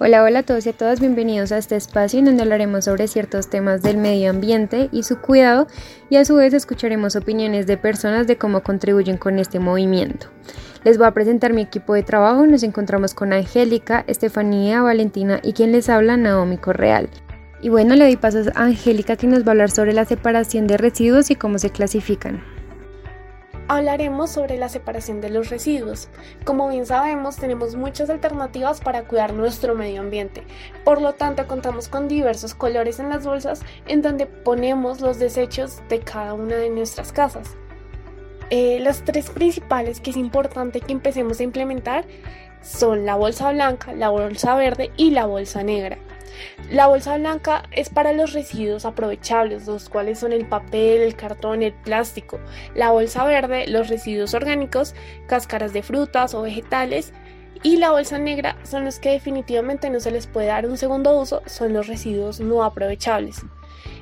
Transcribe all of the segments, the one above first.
Hola, hola a todos y a todas, bienvenidos a este espacio en donde hablaremos sobre ciertos temas del medio ambiente y su cuidado y a su vez escucharemos opiniones de personas de cómo contribuyen con este movimiento. Les voy a presentar mi equipo de trabajo, nos encontramos con Angélica, Estefanía, Valentina y quien les habla Naomi Correal. Y bueno, le doy pasos a Angélica que nos va a hablar sobre la separación de residuos y cómo se clasifican hablaremos sobre la separación de los residuos. Como bien sabemos, tenemos muchas alternativas para cuidar nuestro medio ambiente. Por lo tanto, contamos con diversos colores en las bolsas en donde ponemos los desechos de cada una de nuestras casas. Eh, las tres principales que es importante que empecemos a implementar son la bolsa blanca, la bolsa verde y la bolsa negra. La bolsa blanca es para los residuos aprovechables, los cuales son el papel, el cartón, el plástico. La bolsa verde, los residuos orgánicos, cáscaras de frutas o vegetales. Y la bolsa negra son los que definitivamente no se les puede dar un segundo uso, son los residuos no aprovechables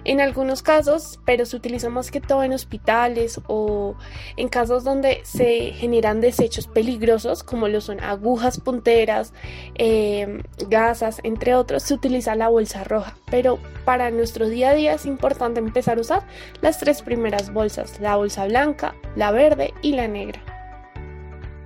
en algunos casos, pero se utiliza más que todo en hospitales o en casos donde se generan desechos peligrosos, como lo son agujas punteras, em, gasas, entre otros, se utiliza la bolsa roja. Pero para nuestro día a día es importante empezar a usar las tres primeras bolsas, la bolsa blanca, la verde y la negra.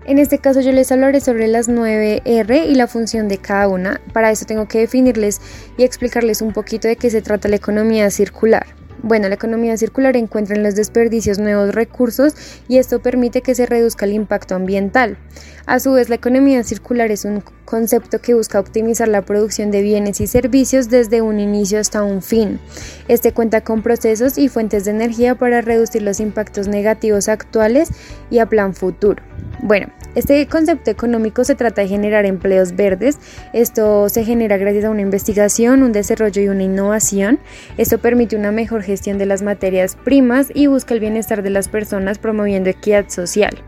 En este caso yo les hablaré sobre las 9R y la función de cada una. Para eso tengo que definirles y explicarles un poquito de qué se trata la economía circular. Bueno, la economía circular encuentra en los desperdicios nuevos recursos y esto permite que se reduzca el impacto ambiental. A su vez, la economía circular es un concepto que busca optimizar la producción de bienes y servicios desde un inicio hasta un fin. Este cuenta con procesos y fuentes de energía para reducir los impactos negativos actuales y a plan futuro. Bueno, este concepto económico se trata de generar empleos verdes. Esto se genera gracias a una investigación, un desarrollo y una innovación. Esto permite una mejor gestión de las materias primas y busca el bienestar de las personas promoviendo equidad social.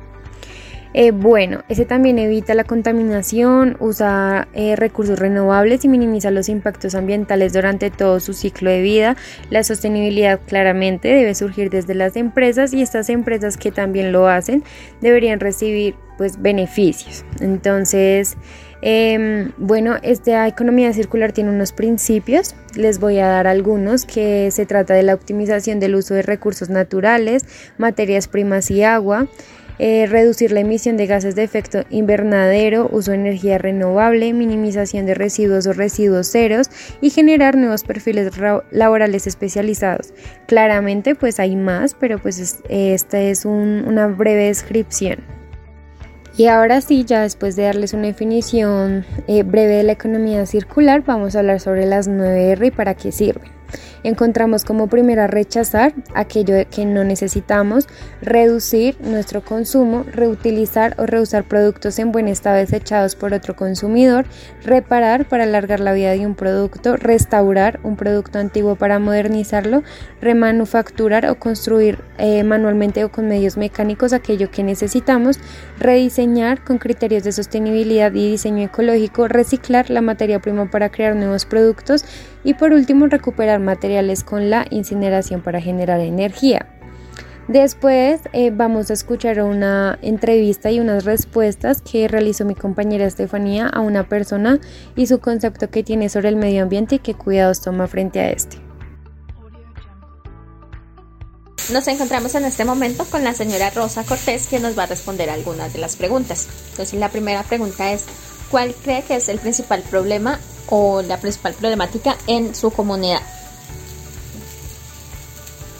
Eh, bueno, ese también evita la contaminación, usa eh, recursos renovables y minimiza los impactos ambientales durante todo su ciclo de vida. La sostenibilidad claramente debe surgir desde las empresas y estas empresas que también lo hacen deberían recibir pues beneficios. Entonces, em, bueno, esta economía circular tiene unos principios, les voy a dar algunos, que se trata de la optimización del uso de recursos naturales, materias primas y agua, eh, reducir la emisión de gases de efecto invernadero, uso de energía renovable, minimización de residuos o residuos ceros y generar nuevos perfiles laborales especializados. Claramente pues hay más, pero pues esta es una breve descripción. Y ahora sí, ya después de darles una definición eh, breve de la economía circular, vamos a hablar sobre las 9R y para qué sirven. Encontramos como primera rechazar aquello que no necesitamos, reducir nuestro consumo, reutilizar o reusar productos en buen estado desechados por otro consumidor, reparar para alargar la vida de un producto, restaurar un producto antiguo para modernizarlo, remanufacturar o construir eh, manualmente o con medios mecánicos aquello que necesitamos, rediseñar con criterios de sostenibilidad y diseño ecológico, reciclar la materia prima para crear nuevos productos y por último recuperar materiales con la incineración para generar energía. Después eh, vamos a escuchar una entrevista y unas respuestas que realizó mi compañera Estefanía a una persona y su concepto que tiene sobre el medio ambiente y qué cuidados toma frente a este. Nos encontramos en este momento con la señora Rosa Cortés que nos va a responder algunas de las preguntas. Entonces la primera pregunta es, ¿cuál cree que es el principal problema o la principal problemática en su comunidad?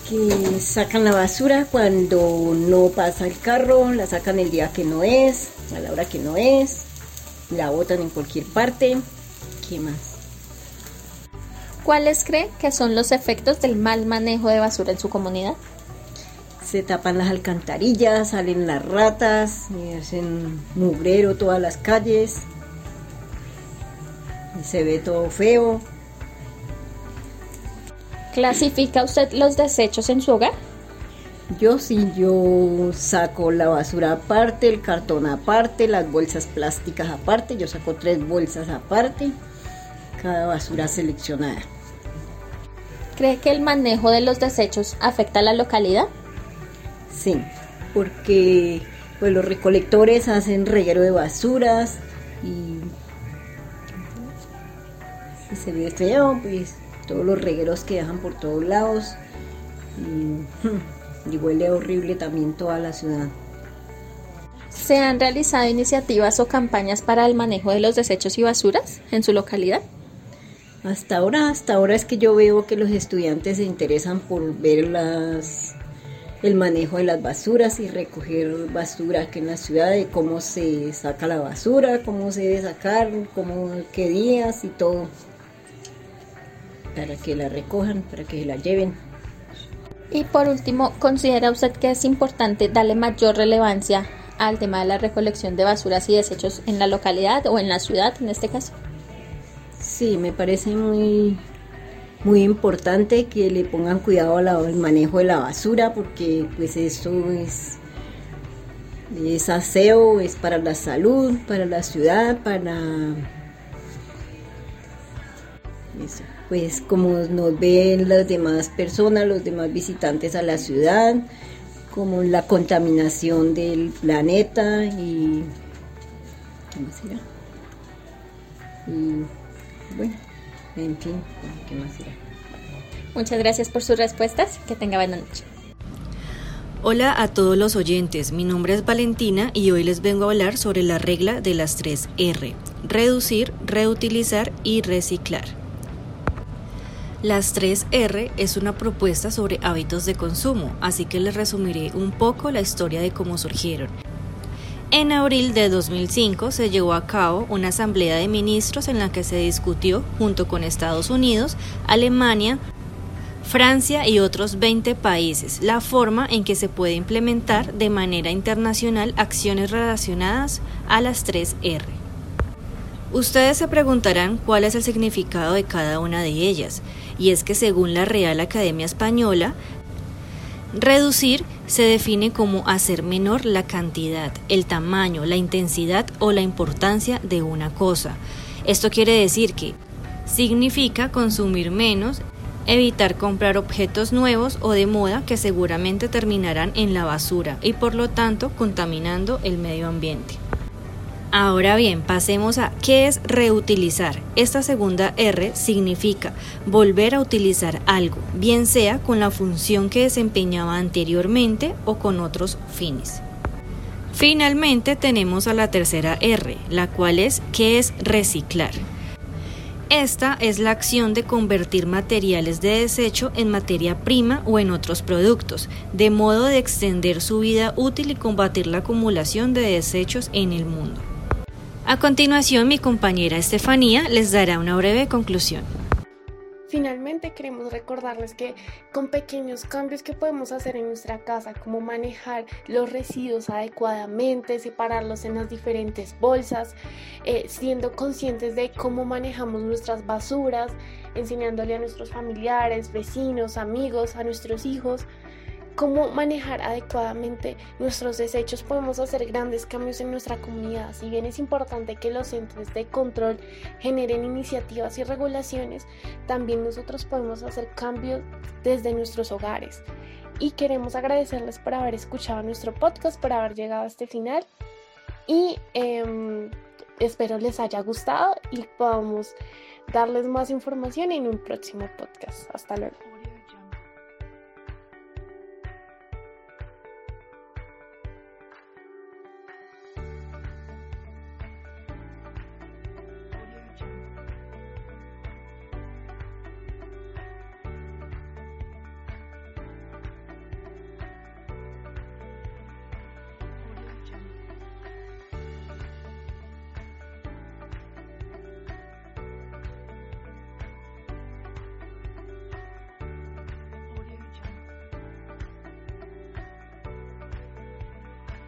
Que sacan la basura cuando no pasa el carro, la sacan el día que no es, a la hora que no es, la botan en cualquier parte. ¿Qué más? ¿Cuáles cree que son los efectos del mal manejo de basura en su comunidad? Se tapan las alcantarillas, salen las ratas, hacen mugrero todas las calles se ve todo feo. ¿Clasifica usted los desechos en su hogar? Yo sí, yo saco la basura aparte, el cartón aparte, las bolsas plásticas aparte, yo saco tres bolsas aparte, cada basura seleccionada. ¿Cree que el manejo de los desechos afecta a la localidad? Sí, porque pues, los recolectores hacen reguero de basuras y y se ve feo, pues todos los regueros que dejan por todos lados y, y huele horrible también toda la ciudad. ¿Se han realizado iniciativas o campañas para el manejo de los desechos y basuras en su localidad? Hasta ahora, hasta ahora es que yo veo que los estudiantes se interesan por ver las, el manejo de las basuras y recoger basura aquí en la ciudad, de cómo se saca la basura, cómo se debe sacar, cómo, qué días y todo, para que la recojan, para que la lleven. Y por último, ¿considera usted que es importante darle mayor relevancia al tema de la recolección de basuras y desechos en la localidad o en la ciudad en este caso? Sí, me parece muy, muy importante que le pongan cuidado al manejo de la basura porque pues eso es, es aseo, es para la salud, para la ciudad, para pues como nos ven las demás personas, los demás visitantes a la ciudad, como la contaminación del planeta y ¿qué más será? Y bueno, en fin, ¿qué más será? Muchas gracias por sus respuestas. Que tenga buena noche. Hola a todos los oyentes, mi nombre es Valentina y hoy les vengo a hablar sobre la regla de las tres R, reducir, reutilizar y reciclar. Las 3R es una propuesta sobre hábitos de consumo, así que les resumiré un poco la historia de cómo surgieron. En abril de 2005 se llevó a cabo una asamblea de ministros en la que se discutió, junto con Estados Unidos, Alemania, Francia y otros 20 países, la forma en que se puede implementar de manera internacional acciones relacionadas a las 3R. Ustedes se preguntarán cuál es el significado de cada una de ellas y es que según la Real Academia Española, reducir se define como hacer menor la cantidad, el tamaño, la intensidad o la importancia de una cosa. Esto quiere decir que significa consumir menos, evitar comprar objetos nuevos o de moda que seguramente terminarán en la basura y por lo tanto contaminando el medio ambiente. Ahora bien, pasemos a qué es reutilizar. Esta segunda R significa volver a utilizar algo, bien sea con la función que desempeñaba anteriormente o con otros fines. Finalmente tenemos a la tercera R, la cual es qué es reciclar. Esta es la acción de convertir materiales de desecho en materia prima o en otros productos, de modo de extender su vida útil y combatir la acumulación de desechos en el mundo. A continuación, mi compañera Estefanía les dará una breve conclusión. Finalmente queremos recordarles que con pequeños cambios que podemos hacer en nuestra casa, como manejar los residuos adecuadamente, separarlos en las diferentes bolsas, eh, siendo conscientes de cómo manejamos nuestras basuras, enseñándole a nuestros familiares, vecinos, amigos, a nuestros hijos, cómo manejar adecuadamente nuestros desechos, podemos hacer grandes cambios en nuestra comunidad. Si bien es importante que los centros de control generen iniciativas y regulaciones, también nosotros podemos hacer cambios desde nuestros hogares. Y queremos agradecerles por haber escuchado nuestro podcast, por haber llegado a este final. Y em, espero les haya gustado y podamos darles más información en un próximo podcast. Hasta luego.